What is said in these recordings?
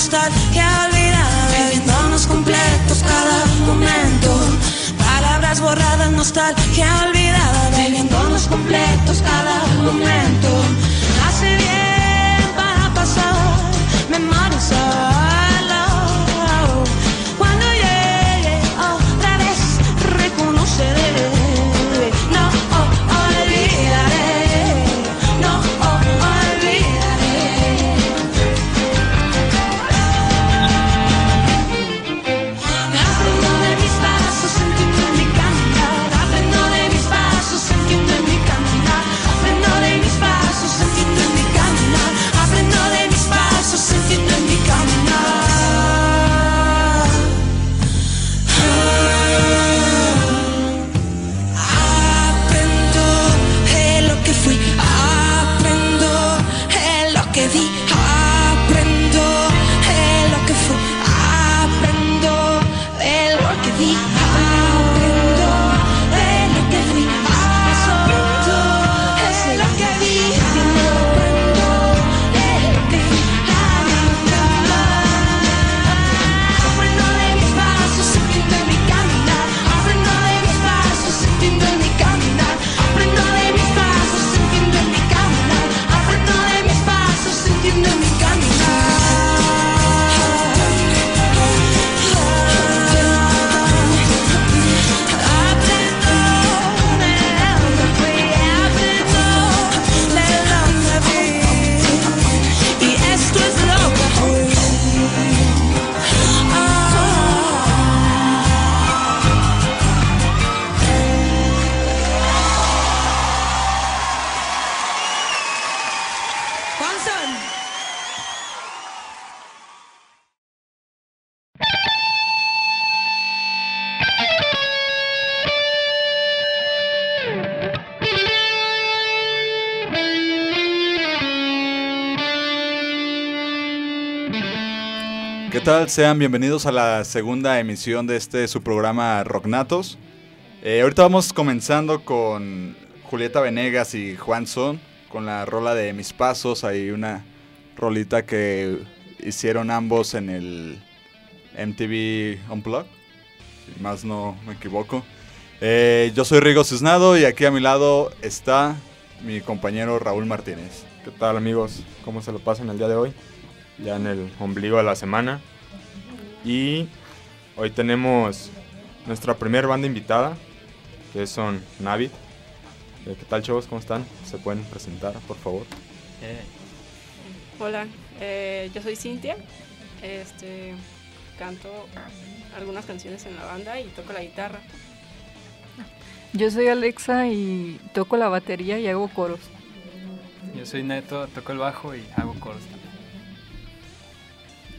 nostalgia olvidada, viviéndonos completos cada momento. Palabras borradas, nostalgia olvidada, viviéndonos completos cada momento. Hace bien. Sean bienvenidos a la segunda emisión de este su programa Rocknatos. Eh, ahorita vamos comenzando con Julieta Venegas y Juan Son con la rola de Mis Pasos. Hay una rolita que hicieron ambos en el MTV Unplugged, si más no me equivoco. Eh, yo soy Rigo Cisnado y aquí a mi lado está mi compañero Raúl Martínez. ¿Qué tal amigos? ¿Cómo se lo pasan el día de hoy? Ya en el ombligo de la semana. Y hoy tenemos nuestra primera banda invitada, que son Navid. Eh, ¿Qué tal, chavos? ¿Cómo están? ¿Se pueden presentar, por favor? Eh, hola, eh, yo soy Cintia. Este, canto algunas canciones en la banda y toco la guitarra. Yo soy Alexa y toco la batería y hago coros. Yo soy Neto, toco el bajo y hago coros también.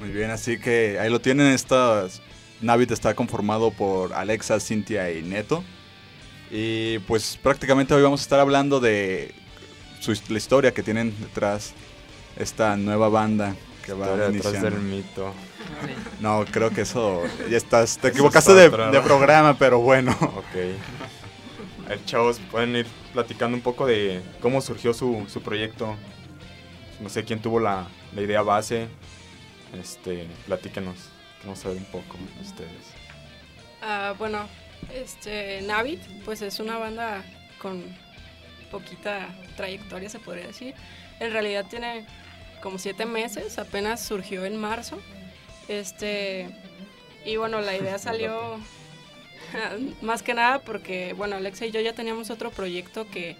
Muy bien, así que ahí lo tienen. Estas Navit está conformado por Alexa, Cintia y Neto. Y pues prácticamente hoy vamos a estar hablando de su, la historia que tienen detrás esta nueva banda que va Historia detrás iniciando. del mito. No, creo que eso ya estás, te equivocaste de, otra, ¿no? de programa, pero bueno. Ok. A ver, chavos, pueden ir platicando un poco de cómo surgió su, su proyecto. No sé quién tuvo la, la idea base. Este, platíquenos. Queremos saber un poco de ustedes. Ah, bueno, este, Navit, pues es una banda con poquita trayectoria, se podría decir. En realidad tiene como siete meses, apenas surgió en marzo. Este, y bueno, la idea salió más que nada porque, bueno, Alexa y yo ya teníamos otro proyecto que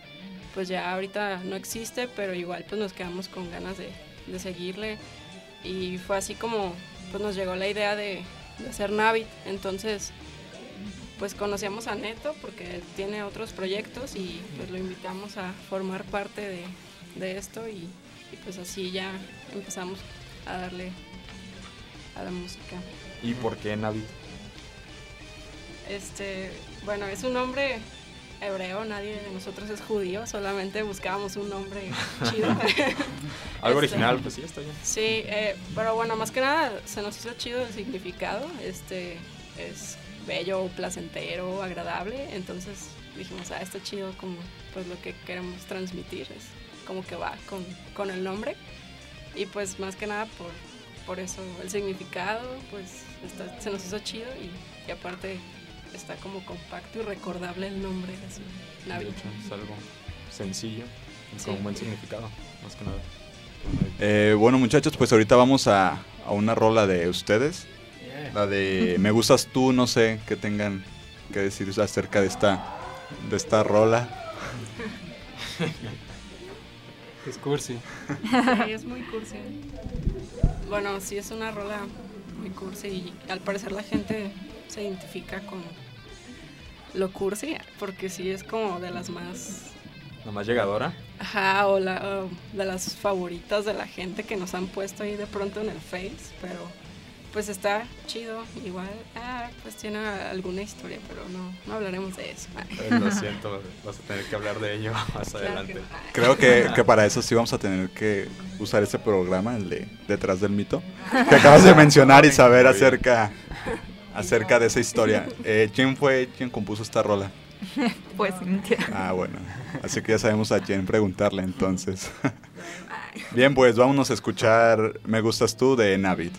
pues ya ahorita no existe, pero igual pues nos quedamos con ganas de, de seguirle. Y fue así como pues nos llegó la idea de, de hacer Navit. Entonces, pues conocíamos a Neto porque tiene otros proyectos y pues lo invitamos a formar parte de, de esto y, y, pues así ya empezamos a darle a la música. ¿Y por qué Navi? Este, bueno, es un nombre hebreo, nadie de nosotros es judío, solamente buscábamos un nombre chido. Algo Este, original, pues sí, está bien. Sí, eh, pero bueno, más que nada se nos hizo chido el significado. Este es bello, placentero, agradable. Entonces dijimos, ah, está chido como pues lo que queremos transmitir. Es como que va con, con el nombre. Y pues más que nada por, por eso el significado, pues está- se nos hizo chido y, y aparte está como compacto y recordable el nombre. De Navi. hecho, es algo sencillo y Sí. con buen significado, más que nada. Eh, bueno muchachos, pues ahorita vamos a, a una rola de ustedes. Yeah. La de Me gustas tú, no sé qué tengan que decir acerca de esta, de esta rola. Es cursi. Sí, es muy cursi. Bueno, sí es una rola muy cursi y al parecer la gente se identifica con lo cursi porque sí es como de las más, La más llegadora. ajá, o, la, o de las favoritas de la gente que nos han puesto ahí de pronto en el Face, pero pues está chido, igual, ah, pues tiene alguna historia, pero no, no hablaremos de eso. Eh, Lo siento, vas a tener que hablar de ello más Claro que adelante. no. Creo que, que para eso sí vamos a tener que usar ese programa, el de Detrás del Mito, que acabas de mencionar y saber acerca, acerca de esa historia. Eh, ¿Quién fue quien compuso esta rola? Pues Cintia. Ah, bueno. Así que ya sabemos a quién preguntarle entonces. Bien, pues vámonos a escuchar Me Gustas Tú de Navid.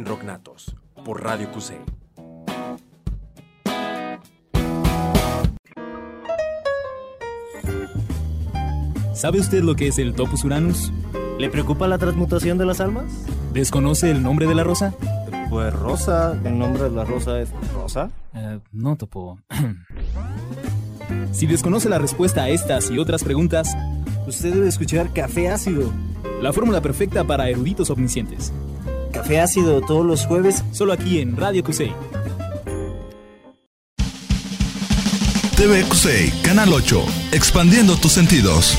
Rocknatos por Radio QC. ¿Sabe usted lo que es el Topus Uranus? ¿Le preocupa la transmutación de las almas? ¿Desconoce el nombre de la rosa? Pues Rosa, el nombre de la rosa es Rosa. Eh, no, Topo. si desconoce la respuesta a estas y otras preguntas, Usted debe escuchar Café Ácido. la fórmula perfecta para eruditos omniscientes. Café Ácido todos los jueves. Solo aquí en Radio QC. TVQC, Canal 8, expandiendo tus sentidos.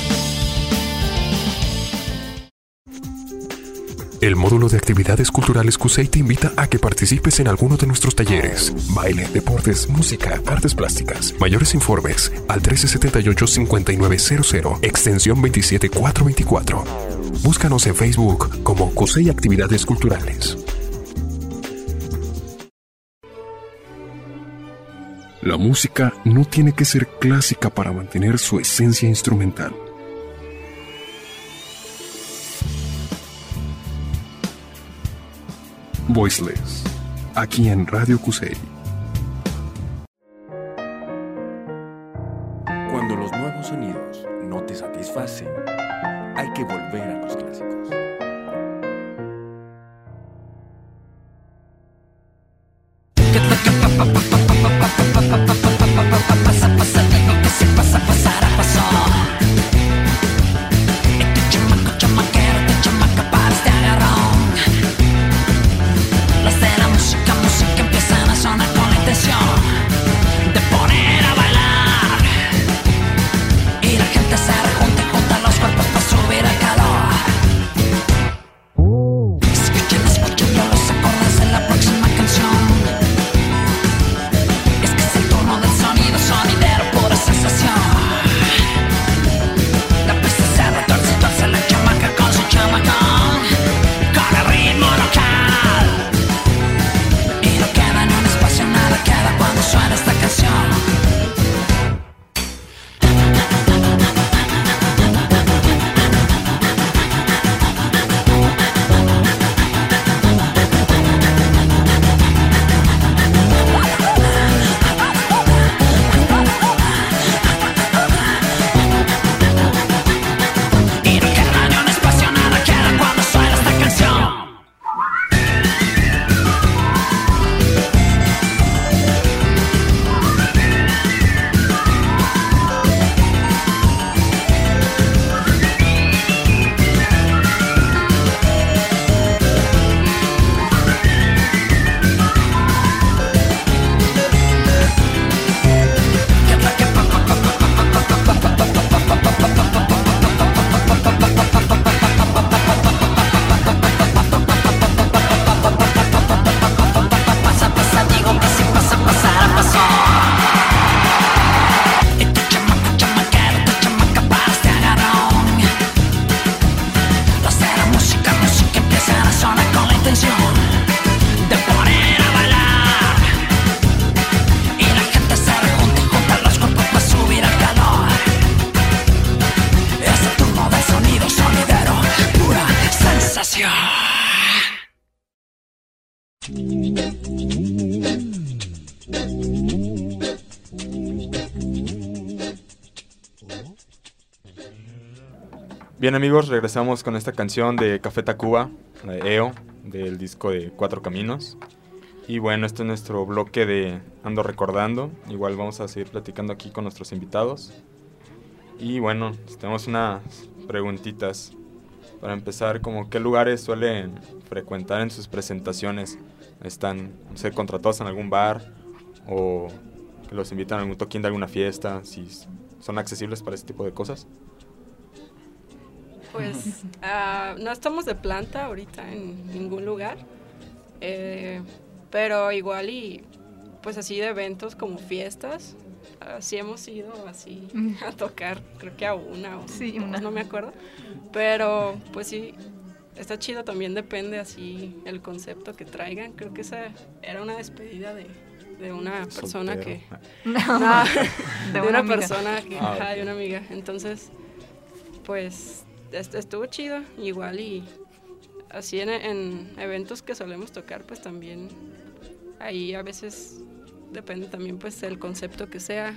El módulo de actividades culturales CUSEI te invita a que participes en alguno de nuestros talleres. Baile, deportes, música, artes plásticas. Mayores informes al 1378-5900, extensión 27424. Búscanos en Facebook como CUSEI Actividades Culturales. La música no tiene que ser clásica para mantener su esencia instrumental. Voiceless, aquí en Radio Cusei. Bien amigos, regresamos con esta canción de Café Tacuba, la de EO, del disco de Cuatro Caminos. Y bueno, este es nuestro bloque de Ando Recordando. Igual vamos a seguir platicando aquí con nuestros invitados. Y bueno, tenemos unas preguntitas. Para empezar, como qué lugares suelen frecuentar en sus presentaciones. ¿Están, no sé, contratados en algún bar? ¿O que los invitan a algún toquín de alguna fiesta? Si son accesibles para ese tipo de cosas. Pues ah, no estamos de planta ahorita en ningún lugar, eh, pero igual y pues así de eventos como fiestas, así hemos ido así a tocar, creo que a una o Sí, dos, una. no me acuerdo, pero pues sí, está chido, también depende así el concepto que traigan, creo que esa era una despedida de, de una persona Soltero. que... No, No, de de, una persona que, Ah, ajá, de una amiga. Entonces, pues est- estuvo chido, igual y así en, en eventos que solemos tocar, pues también ahí a veces depende también pues el concepto que sea.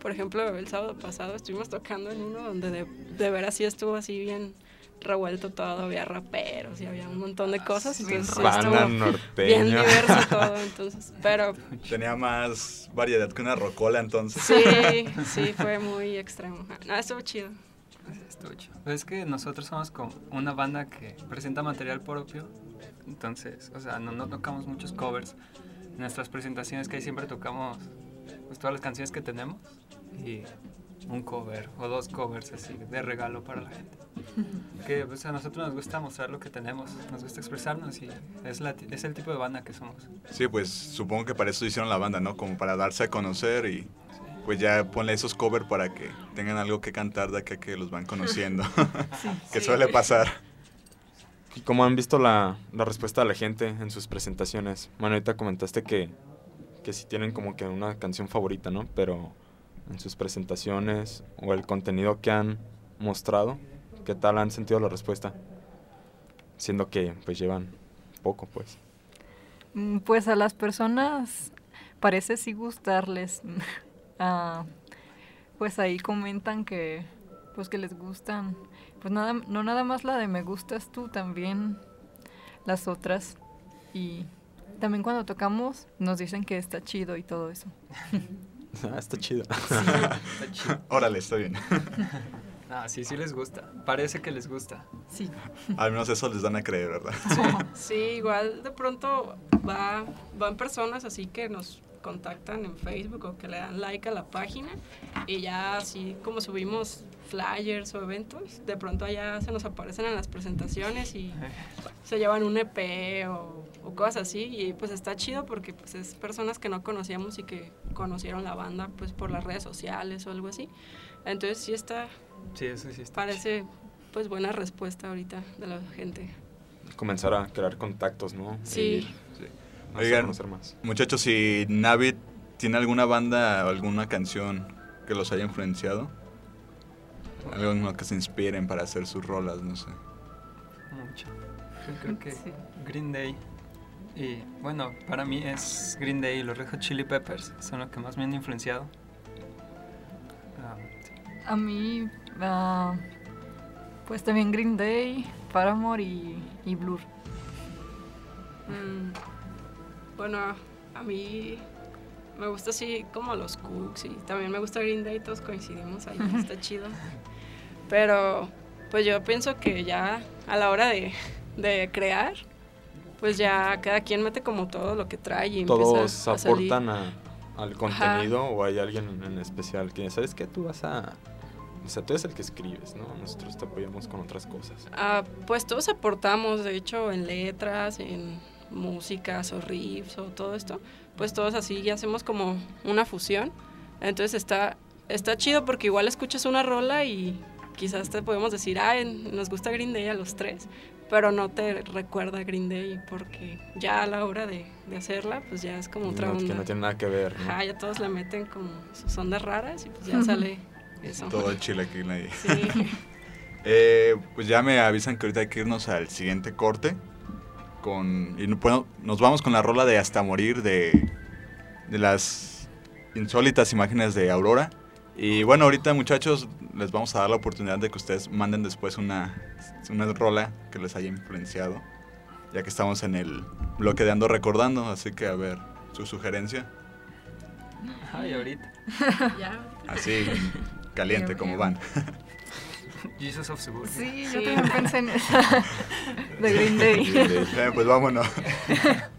Por ejemplo, el sábado pasado estuvimos tocando en uno donde de, de veras sí estuvo así bien revuelto todo, había raperos y había un montón de cosas. entonces sí bien diverso todo, entonces, pero Tenía más variedad que una rocola entonces. sí, sí, fue muy extremo. No, estuvo chido. Estuvo chido. Pues es que nosotros somos como una banda que presenta material propio, entonces, o sea, no, no tocamos muchos covers. En nuestras presentaciones que ahí siempre tocamos pues, todas las canciones que tenemos y un cover o dos covers así de regalo para la gente. Que pues, a nosotros nos gusta mostrar lo que tenemos, nos gusta expresarnos y es, la, es el tipo de banda que somos. Sí, pues supongo que para eso hicieron la banda, ¿no? Como para darse a conocer y pues ya ponle esos covers para que tengan algo que cantar de acá que los van conociendo. que Sí. suele pasar. ¿Y cómo han visto la, la respuesta de la gente en sus presentaciones? Bueno, ahorita comentaste que, que sí tienen como que una canción favorita, ¿no? Pero en sus presentaciones o el contenido que han mostrado, ¿qué tal han sentido la respuesta? Siendo que pues llevan poco, pues. Mm, Pues a las personas parece sí gustarles. Ah, pues ahí comentan que pues que les gustan. Pues nada, no nada más la de me gustas tú, también las otras. Y también cuando tocamos nos dicen que está chido y todo eso. Ah, está chido. Está chido. Órale, está bien. Ah, sí, sí les gusta. Parece que les gusta. Sí. Al menos eso les dan a creer, ¿verdad? Sí, igual de pronto va, van personas así que nos contactan en Facebook o que le dan like a la página y ya así como subimos flyers o eventos, de pronto allá se nos aparecen en las presentaciones y se llevan un EP o, o cosas así y pues está chido porque pues es personas que no conocíamos y que conocieron la banda pues por las redes sociales o algo así. Entonces sí está, Sí, eso sí está parece pues buena respuesta ahorita de la gente. Comenzar a crear contactos, ¿no? Sí. Y Oigan, conocer más. muchachos, si Navid tiene alguna banda o alguna canción que los haya influenciado, algo en lo que se inspiren para hacer sus rolas, no sé. mucho. Yo creo que Sí. Green Day. Y bueno, para mí es Green Day y los Red Hot Chili Peppers. Son los que más me han influenciado. Ah, sí. A mí, ah, pues también Green Day, Paramore y, y Blur. Mm, bueno, a mí me gusta así como los Cooks y también me gusta Green Day, todos coincidimos ahí, está chido. Pero pues yo pienso que ya a la hora de, de crear, pues ya cada quien mete como todo lo que trae y ¿Todos empieza a salir. aportan a- al contenido o hay alguien en especial que, ¿sabes qué? Tú vas a... O sea, tú eres el que escribes, ¿no? Nosotros te apoyamos con otras cosas. Ah, pues todos aportamos, de hecho, en letras, en músicas o riffs o todo esto, pues todos así ya hacemos como una fusión. Entonces está, está chido porque igual escuchas una rola y quizás te podemos decir, ah, nos gusta Green Day a los tres, pero no te recuerda a Green Day porque ya a la hora de, de hacerla, pues ya es como otra No, que onda. no tiene nada que ver, ¿no? Ajá, ya todos le meten como sus ondas raras y pues ya sale eso. Todo el chile aquí nadie. Sí. Eh, pues ya me avisan que ahorita hay que irnos al siguiente corte. Con, y no- bueno, nos vamos con la rola de Hasta Morir de, de las insólitas imágenes de Aurora. Y bueno, ahorita muchachos, les vamos a dar la oportunidad de que ustedes manden después una, una rola que les haya influenciado. Ya que estamos en el bloque de Ando Recordando, así que a ver, su sugerencia. Ay, ahorita. ya. Así, caliente como van. Jesus of Suburbia. Sí, Sí. yo también pensé en esa. de Green Day. Eh, pues vámonos.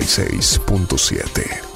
96.7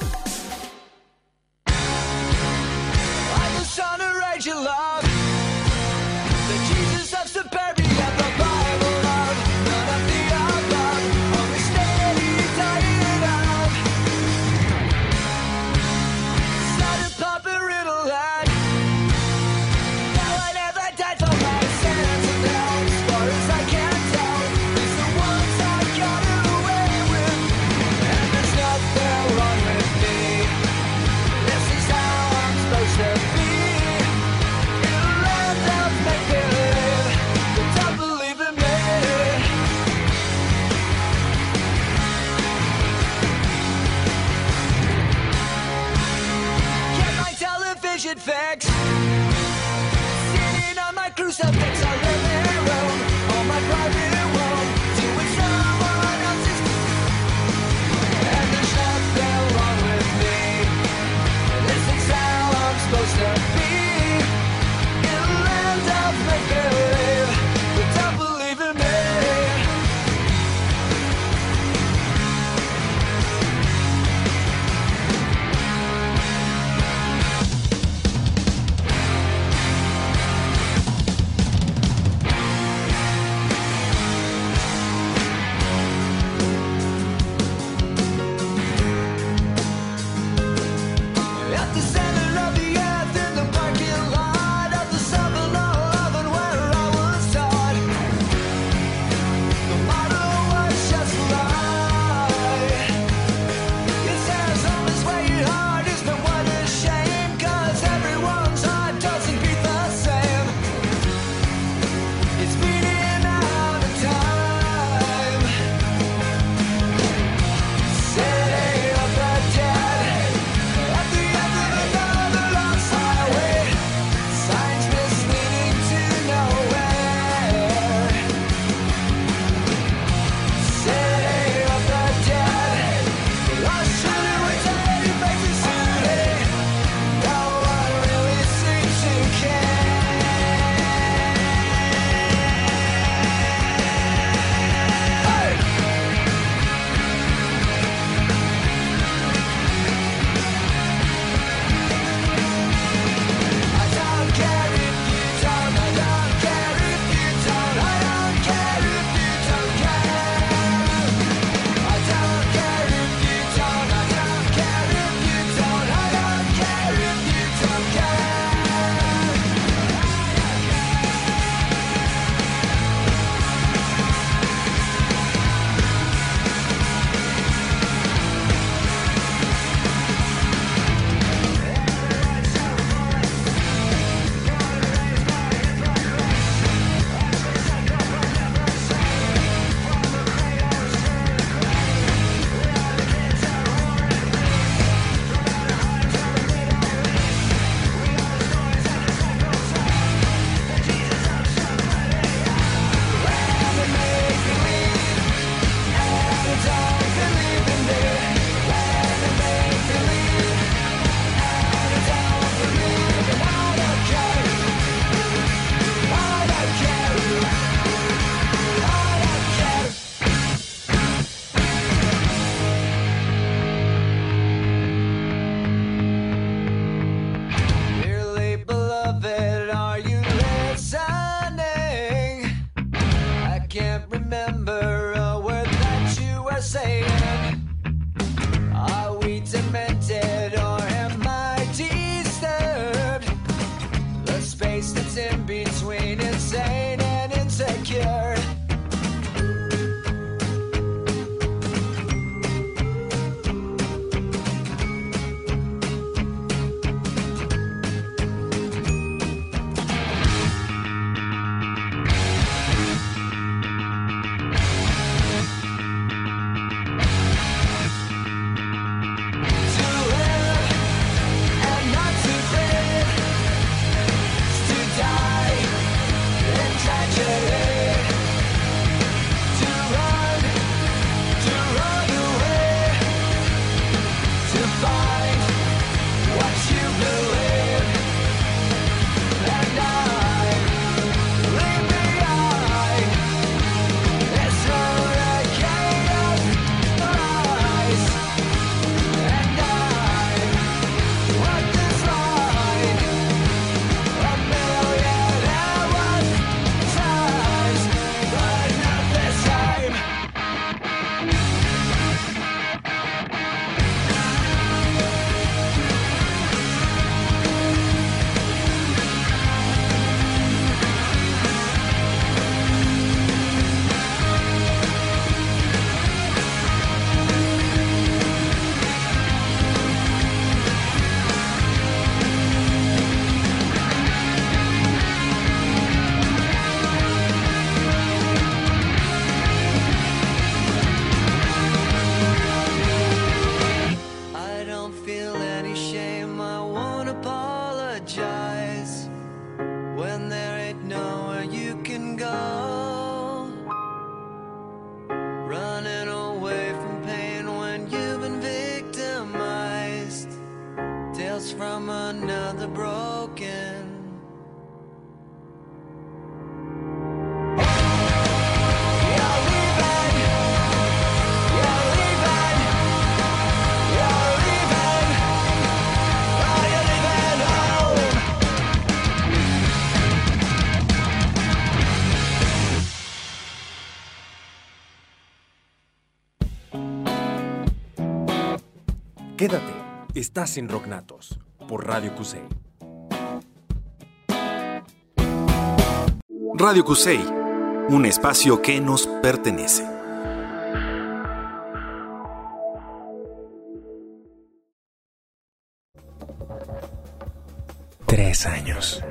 estás en Rocknatos por Radio Cusey. Radio Cusey, un espacio que nos pertenece. Tres años.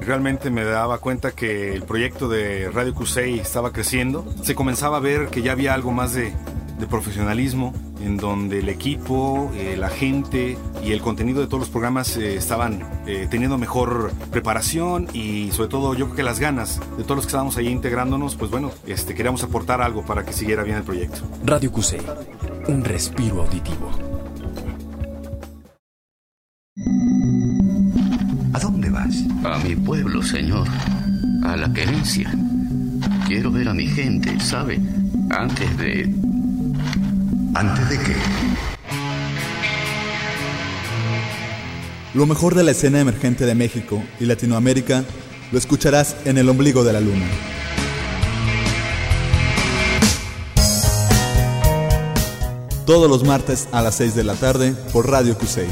Realmente me daba cuenta que el proyecto de Radio Cusey estaba creciendo. Se comenzaba a ver que ya había algo más de, de profesionalismo, en donde el equipo, eh, la gente y el contenido de todos los programas eh, estaban eh, teniendo mejor preparación y sobre todo yo creo que las ganas de todos los que estábamos ahí integrándonos, pues bueno, este, queríamos aportar algo para que siguiera bien el proyecto. Radio Cusey, un respiro auditivo. ¿A dónde vas? A mi pueblo, señor. A la querencia. Quiero ver a mi gente, ¿sabe? Antes de... ¿Antes de qué? Lo mejor de la escena emergente de México y Latinoamérica lo escucharás en el ombligo de la luna. Todos los martes a las 6 de la tarde por Radio Cusey.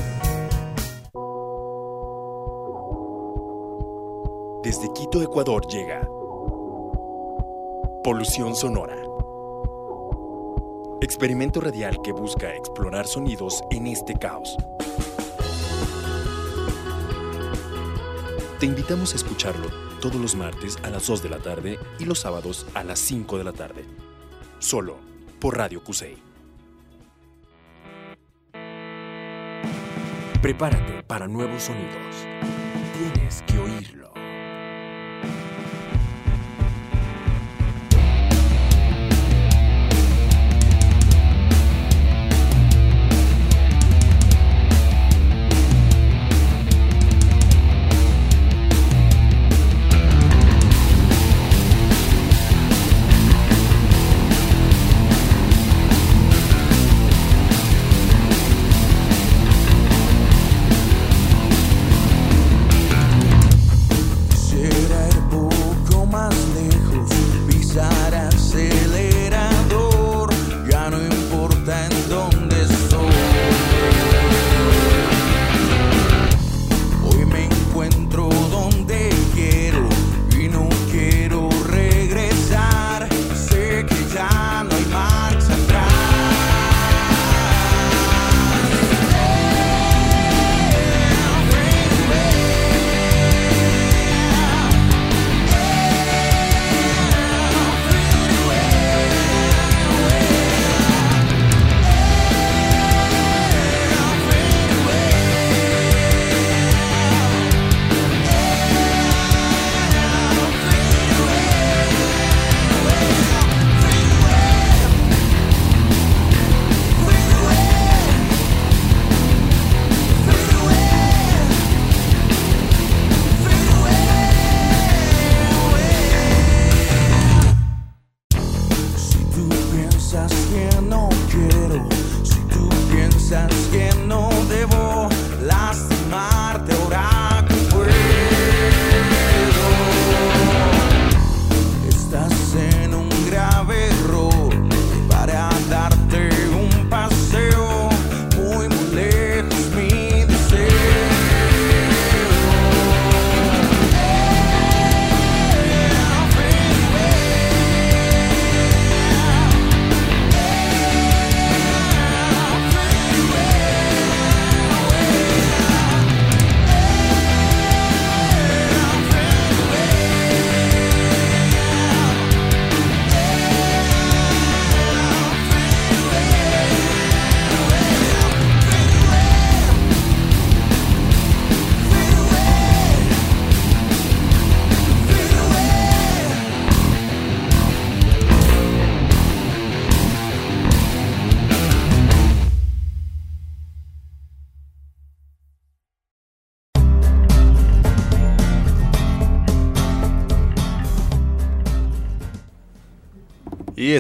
Desde Quito, Ecuador llega Polución Sonora. Experimento radial que busca explorar sonidos en este caos. Te invitamos a escucharlo todos los martes a las 2 de la tarde y los sábados a las 5 de la tarde. Solo por Radio Cusey. Prepárate para nuevos sonidos. Tienes que oírlo.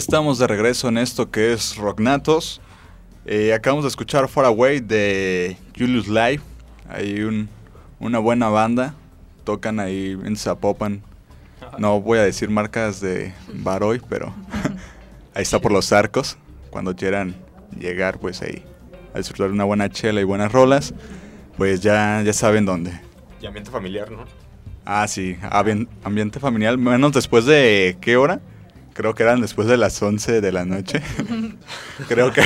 Estamos de regreso en esto que es Rocknatos. Eh, acabamos de escuchar Far Away de Julius Live. Hay un, una buena banda. Tocan ahí en Zapopan. No voy a decir marcas de bar hoy, pero ahí está por los arcos. Cuando quieran llegar, pues ahí a disfrutar una buena chela y buenas rolas, pues ya, ya saben dónde. Y ambiente familiar, ¿no? Ah, sí, ambien- ambiente familiar, menos después de qué hora? Creo que eran después de las 11 de la noche. Creo que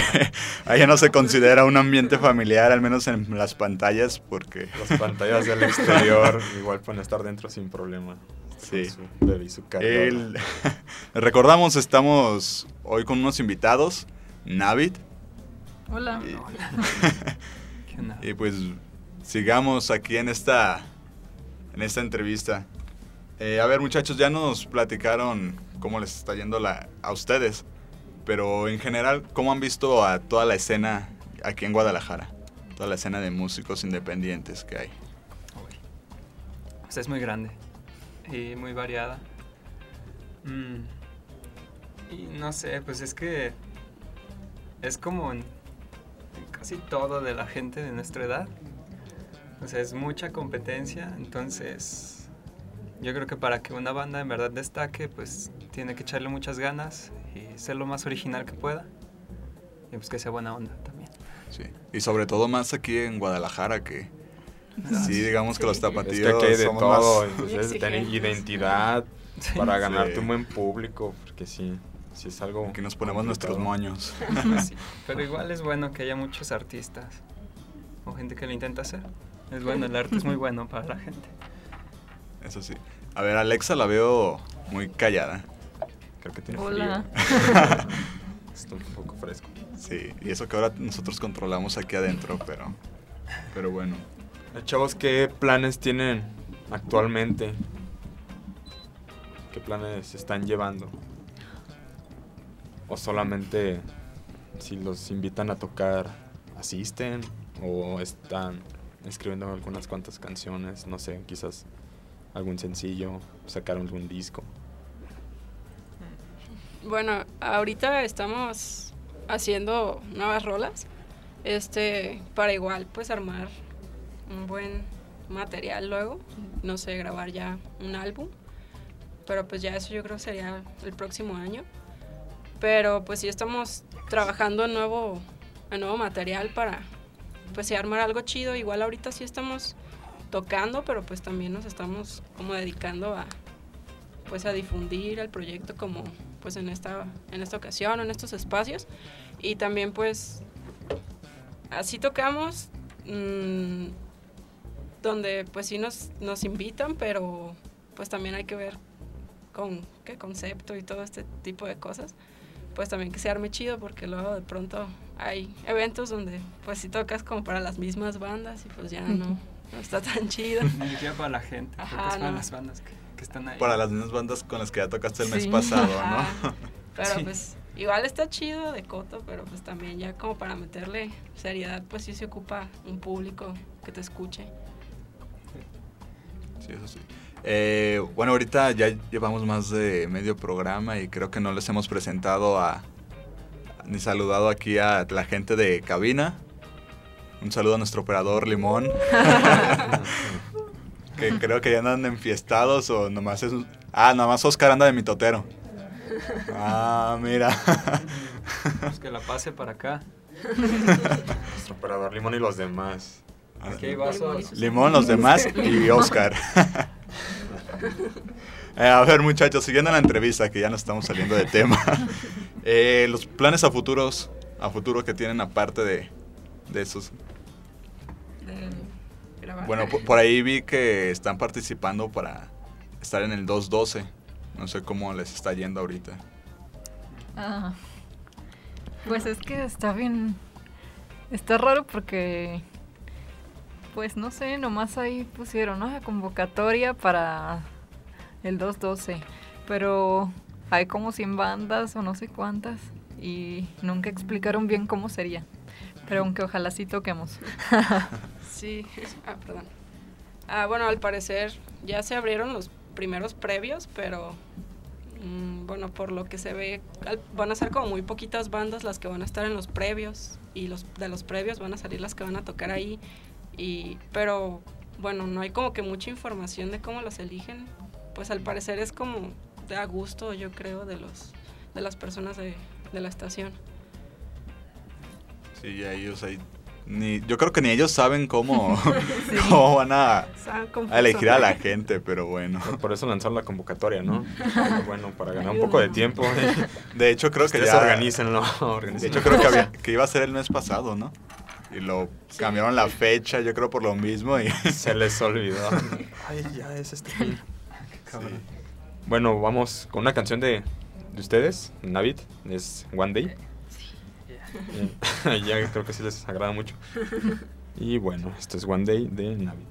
allá no se considera un ambiente familiar, al menos en las pantallas, porque... Las pantallas del exterior igual pueden estar dentro sin problema. Sí. Con su bebé y su. El- recordamos, estamos hoy con unos invitados, Navid, Hola. y pues sigamos aquí en esta, en esta entrevista. Eh, a ver muchachos, ya nos platicaron cómo les está yendo la, a ustedes, pero en general, ¿cómo han visto a toda la escena aquí en Guadalajara? Toda la escena de músicos independientes que hay. Pues es muy grande y muy variada. Mm, Y no sé, pues es que es como en, en casi todo de la gente de nuestra edad. O sea, es mucha competencia, entonces yo creo que para que una banda en verdad destaque, pues tiene que echarle muchas ganas y ser lo más original que pueda. Y pues que sea buena onda también. Sí. Y sobre todo más aquí en Guadalajara que... Ah, Sí, digamos que los Es tapatíos que aquí hay de somos todo, más- entonces tener identidad Sí. para Sí. ganarte un buen público, porque sí, sí es algo... Aquí nos ponemos nuestros complicado. moños. Pues sí, pero igual es bueno que haya muchos artistas o gente que lo intenta hacer. Es bueno, el arte es muy bueno para la gente. Eso sí. A ver, Alexa la veo muy callada. Creo que tiene Hola. frío. Está un poco fresco. Sí, y eso que ahora nosotros controlamos aquí adentro, pero, pero bueno. Chavos, ¿qué planes tienen actualmente? ¿Qué planes están llevando? ¿O solamente si los invitan a tocar asisten? ¿O están escribiendo algunas cuantas canciones? No sé, quizás algún sencillo, sacar algún disco. Bueno, ahorita estamos haciendo nuevas rolas. Este, para igual, pues armar un buen material luego. No sé, grabar ya un álbum. Pero pues ya eso yo creo sería el próximo año. Pero pues sí estamos trabajando en nuevo, nuevo material para pues sí armar algo chido. Igual ahorita sí estamos tocando, pero pues también nos estamos como dedicando a pues a difundir el proyecto como pues en esta en esta ocasión en estos espacios. Y también pues así tocamos mm, donde pues sí nos, nos invitan pero pues también hay que ver con qué concepto y todo este tipo de cosas. Pues también que se arme chido porque luego de pronto hay eventos donde pues sí tocas como para las mismas bandas y pues ya no, no está tan chido. Ni siquiera para la gente, Ajá, es para no. las bandas que, que están ahí. Para las mismas bandas con las que ya tocaste el mes pasado. ¿no? Pero Sí. pues igual está chido de coto, pero pues también ya como para meterle seriedad, pues sí se ocupa un público que te escuche. Sí, eso sí. Eh, bueno, ahorita ya llevamos más de medio programa y creo que no les hemos presentado a ni saludado aquí a la gente de cabina. Un saludo a nuestro operador Limón. que creo que ya andan enfiestados o nomás es un- Ah, nomás Oscar anda de mitotero. Ah, mira. Pues que la pase para acá. Nuestro operador Limón y los demás. Aquí hay vasos. Limón, los demás y Oscar. Eh, a ver, muchachos, siguiendo la entrevista, que ya no estamos saliendo de tema. Eh, los planes a futuros, a futuro que tienen aparte de, de esos. Grabar. Bueno, por, por ahí vi que están participando para estar en el 212. No sé cómo les está yendo ahorita. Ah, pues es que está bien. Está raro porque. Pues no sé, nomás ahí pusieron ¿no? la convocatoria para el 212. Pero hay como 100 bandas o no sé cuántas. Y nunca explicaron bien cómo sería. Pero aunque ojalá sí toquemos. Sí, ah, perdón. Ah, bueno, al parecer ya se abrieron los primeros previos, pero mm, bueno, por lo que se ve, van a ser como muy poquitas bandas las que van a estar en los previos y los de los previos van a salir las que van a tocar ahí. Y, pero bueno, no hay como que mucha información de cómo los eligen. Pues al parecer es como de a gusto, yo creo, de los de las personas de, de la estación. Sí, ya ellos ahí. Ni, yo creo que ni ellos saben cómo, Sí. cómo van a, elegir a la gente, pero bueno. Por eso lanzaron la convocatoria, ¿no? Pero bueno, para ganar un poco de tiempo. De hecho, creo que Ustedes ya... organícenlo, De organícenlo. hecho, creo que, había- que iba a ser el mes pasado, ¿no? Y lo cambiaron la fecha, yo creo por lo mismo. Y... Se les olvidó. Ay, ya es este fin. Bueno, vamos con una canción de, de ustedes, Navid, es One Day. Ya creo que sí les agrada mucho. Y bueno, esto es One Day de Navid.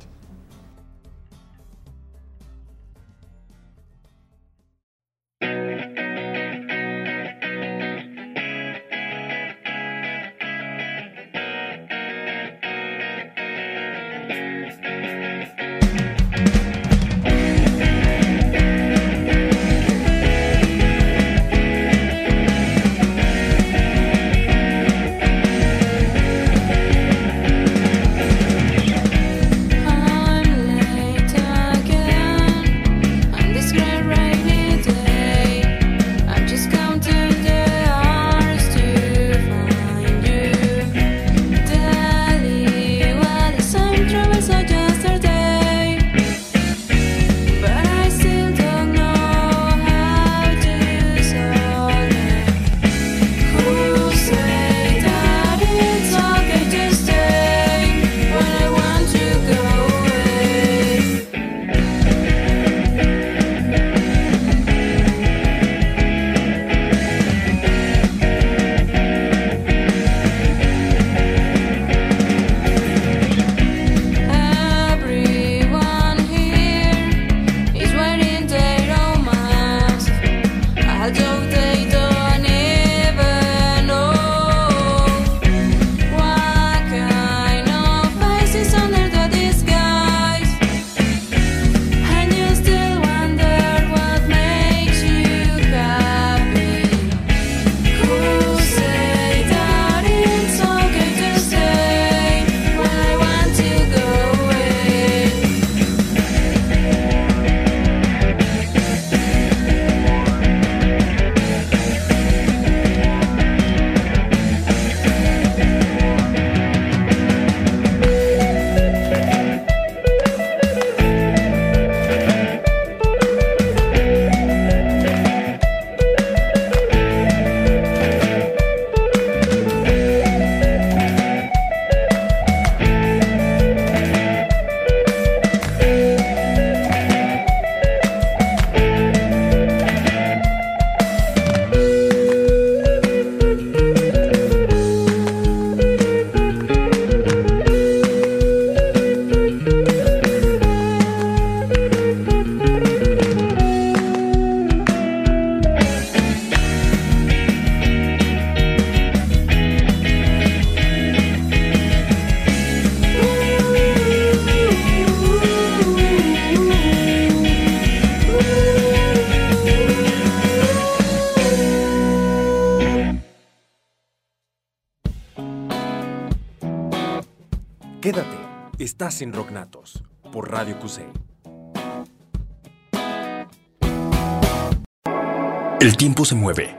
Tiempo se mueve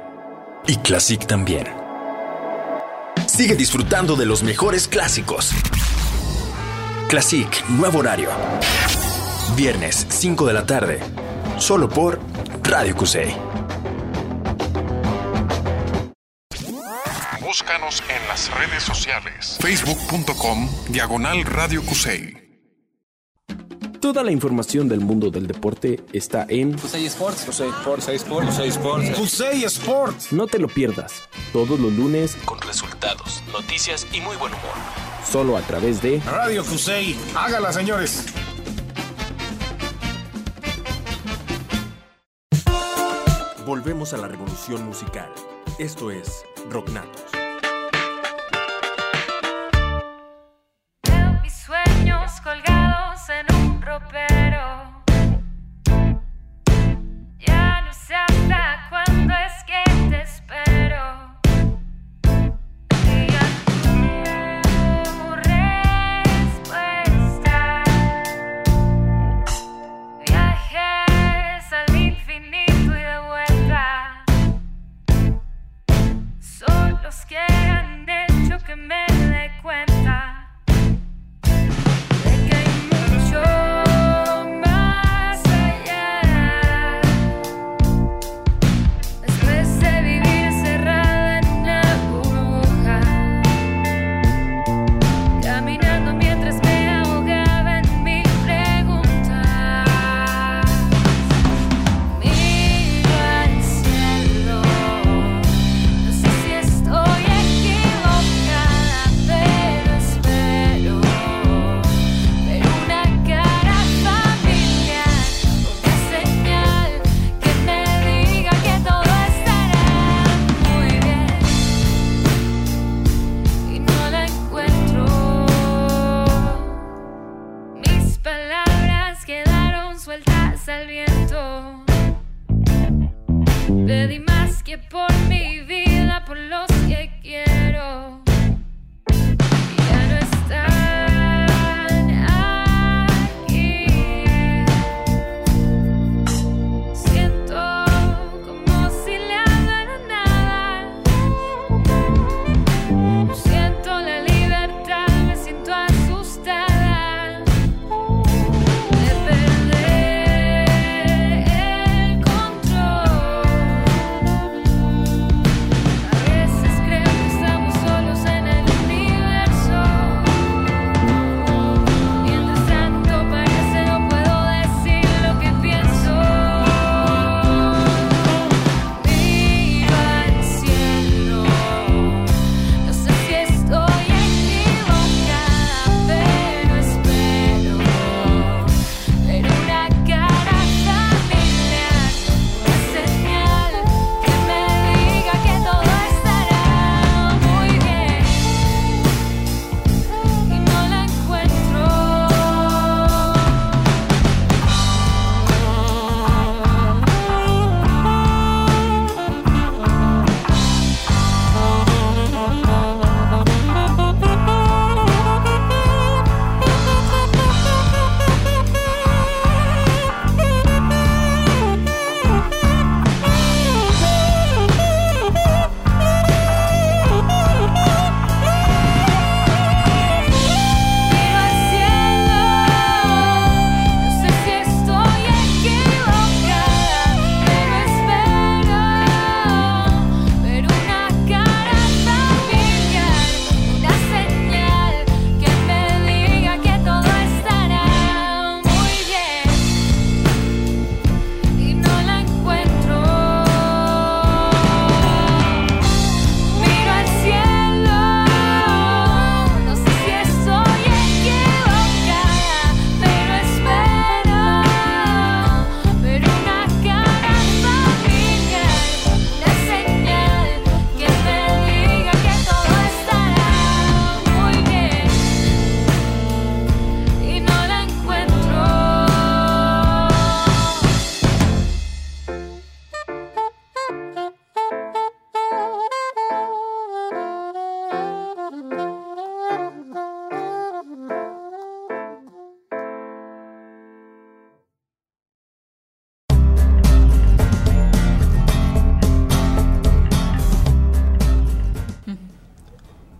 y Classic también. Sigue disfrutando de los mejores clásicos. Classic, nuevo horario. Viernes, 5 de la tarde. Solo por Radio Cusey. Búscanos en las redes sociales. Facebook.com Diagonal Radio Cusey. Toda la información del mundo del deporte está en Cusey Sports. Cusey Sports. Sports. Sports. Cusey Sports. No te lo pierdas. Todos los lunes con resultados, noticias y muy buen humor. Solo a través de Radio Cusey. Hágala, señores. Volvemos a la revolución musical. Esto es Rocknatos.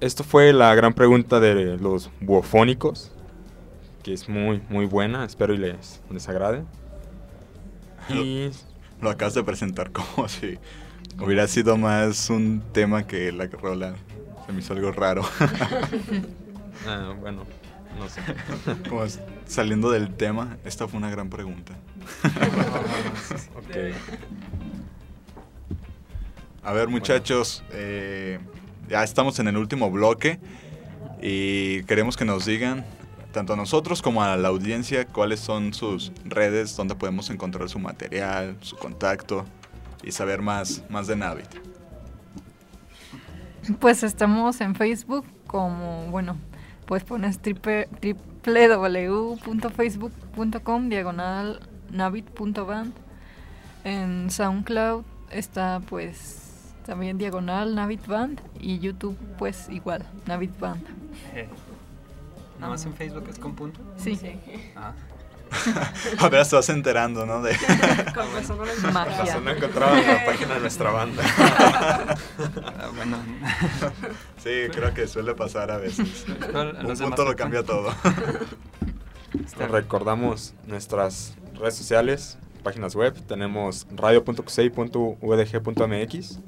Esto fue la gran pregunta de los buofónicos, que es muy, muy buena, espero y les, les agrade. Y Lo acabas de presentar como si hubiera sido más un tema que la rola. Se me hizo algo raro. Ah, bueno, no sé. Como s- saliendo del tema, esta fue una gran pregunta. Ok. A ver, muchachos, eh, ya estamos en el último bloque y queremos que nos digan, tanto a nosotros como a la audiencia, cuáles son sus redes, donde podemos encontrar su material, su contacto y saber más, más de Navit. Pues estamos en Facebook como, bueno, pues pones www.facebook.com diagonal navit.band. En SoundCloud está pues también diagonal Navit Band y YouTube pues igual, Navit Band. Eh, ¿Nada más en Facebook es con punto? Sí. Ah. Apenas te vas enterando, ¿no? De... Con razón no lo encontraba. No encontraba la página de nuestra banda. Ah, bueno, Sí, creo que suele pasar a veces. Un punto lo no cambia todo. Recordamos nuestras redes sociales, páginas web. Tenemos radio.cusey.udg.mx.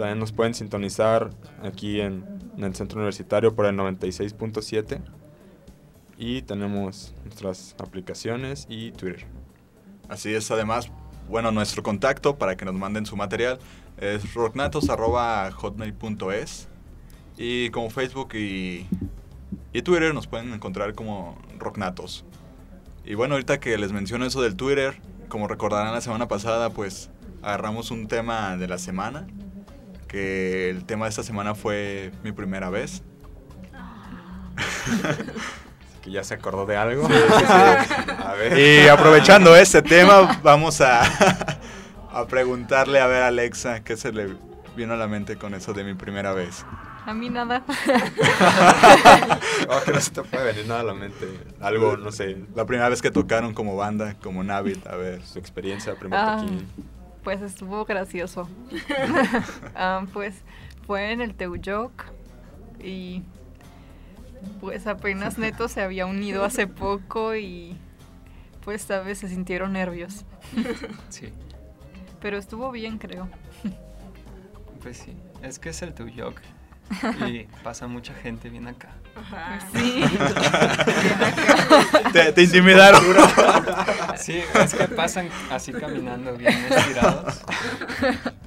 También nos pueden sintonizar aquí en, el centro universitario por el 96.7. Y tenemos nuestras aplicaciones y Twitter. Así es, además, bueno, nuestro contacto para que nos manden su material es rocknatos.hotmail.es y como Facebook y, y Twitter nos pueden encontrar como rocknatos. Y bueno, ahorita que les menciono eso del Twitter, como recordarán la semana pasada, pues agarramos un tema de la semana, que el tema de esta semana fue mi primera vez. Que ya se acordó de algo. Sí, sí, sí. A ver. Y aprovechando este tema, vamos a, a preguntarle a ver a Alexa qué se le vino a la mente con eso de mi primera vez. A mí nada. Oh, que no se te puede venir nada a la mente. Algo, no sé. La primera vez que tocaron como banda, como Navid, a ver. Su experiencia, primer Ah, toquín. Pues estuvo gracioso. Ah, pues fue en el Teuyoc y pues apenas Neto se había unido hace poco y pues tal vez se sintieron nervios. Sí, Pero estuvo bien, creo. pues sí. Es que es el Tuyok. Y pasa mucha gente bien acá. Sí. Te, te intimidaron. Sí, es que pasan así caminando bien estirados.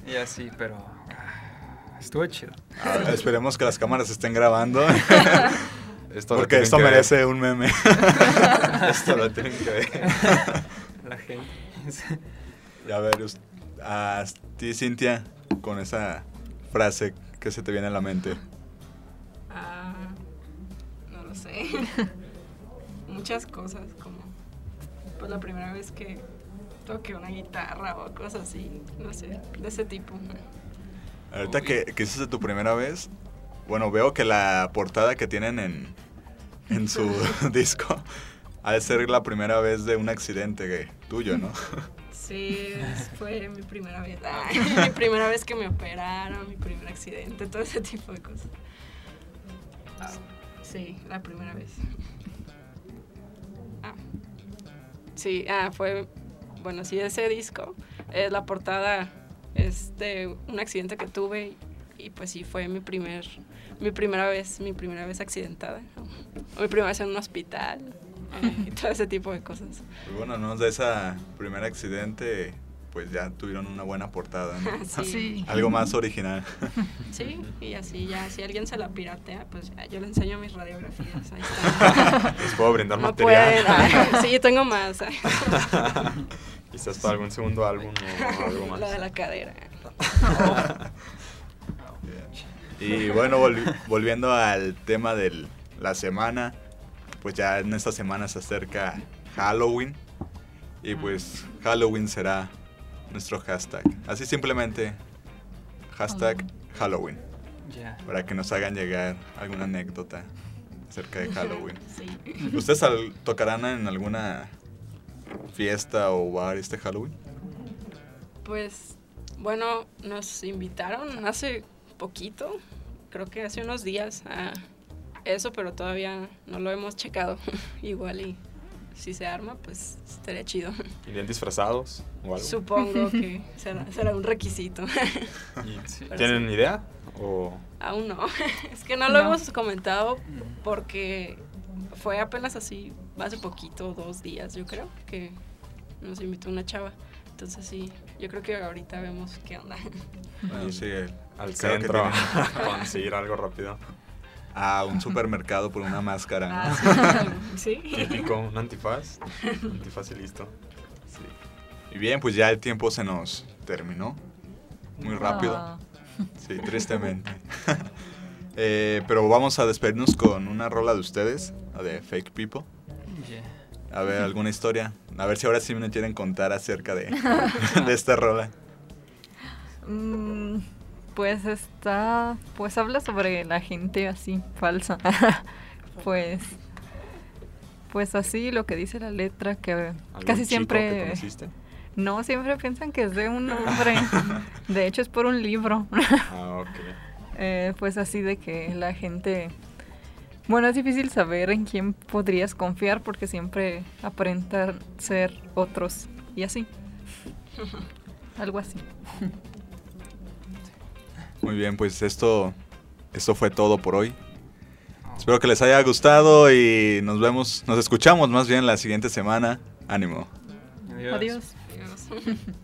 Y así, pero ah, estuvo chido. Ah, esperemos que las cámaras estén grabando. Esto porque esto ver. merece un meme. Esto lo tienen que ver. La gente. Y a ver, a ti, Cintia, con esa frase que se te viene a la mente. Ah, no sé. Muchas cosas, como pues la primera vez que toqué una guitarra o cosas así, no sé, de ese tipo. Ahorita que, que hiciste tu primera vez, bueno, veo que la portada que tienen en, en su disco ha de ser la primera vez de un accidente que- tuyo, ¿no? Sí, fue mi primera vez. Ay, mi primera vez que me operaron, mi primer accidente, todo ese tipo de cosas. Sí, la primera vez. Ah. Sí, ah, fue, bueno, sí, ese disco, eh, la portada es de un accidente que tuve y pues sí, fue mi primer, mi primera vez, mi primera vez accidentada. O mi primera vez en un hospital eh, y todo ese tipo de cosas. Y bueno, no de ese primer accidente, pues ya tuvieron una buena portada, ¿no? Sí. Sí. Algo más original. Sí, y así ya, si alguien se la piratea, pues ya, yo le enseño mis radiografías. Ahí está. Les puedo brindar No material. pueden, sí, tengo más. Quizás para algún segundo álbum o algo más. La de la cadera. Y bueno, volvi- volviendo al tema de la semana, pues ya en esta semana se acerca Halloween. Y pues Halloween será nuestro hashtag. Así simplemente, hashtag Halloween. Ya. Para que nos hagan llegar alguna anécdota acerca de Halloween. Sí. ¿Ustedes al- tocarán en alguna fiesta o bar este Halloween? Pues, bueno, nos invitaron hace poquito, creo que hace unos días, a eso, pero todavía no lo hemos checado. Igual y si se arma, pues estaría chido. ¿Irían disfrazados o algo? Supongo que será, será un requisito. ¿Y Pero ¿Tienen sí. idea? ¿O Aún no. Es que no lo No. hemos comentado porque fue apenas así, hace poquito, dos días, yo creo, que nos invitó una chava. Entonces sí, yo creo que ahorita vemos qué onda. Bueno, sí, al creo centro a conseguir algo rápido? A un supermercado por una máscara. ¿no? Ah, sí. Sí. Típico, un antifaz. Antifaz y listo. Y bien, pues ya el tiempo se nos terminó. Muy rápido. Ah. Sí, tristemente. Eh, pero vamos a despedirnos con una rola de ustedes, la de Fake People. Yeah. A ver, alguna historia. A ver si ahora sí me quieren contar acerca de, de esta rola. Mm, pues está, pues habla sobre la gente así falsa. pues, Pues así lo que dice la letra, que ¿Algún casi chico siempre... que? No, siempre piensan que es de un hombre. de hecho, es por un libro. Ah, ok. Eh, pues así de que la gente... Bueno, es difícil saber en quién podrías confiar porque siempre aparentan ser otros. Y así. Algo así. Muy bien, pues esto, esto fue todo por hoy. Espero que les haya gustado y nos vemos, nos escuchamos más bien la siguiente semana. Ánimo. Adiós. When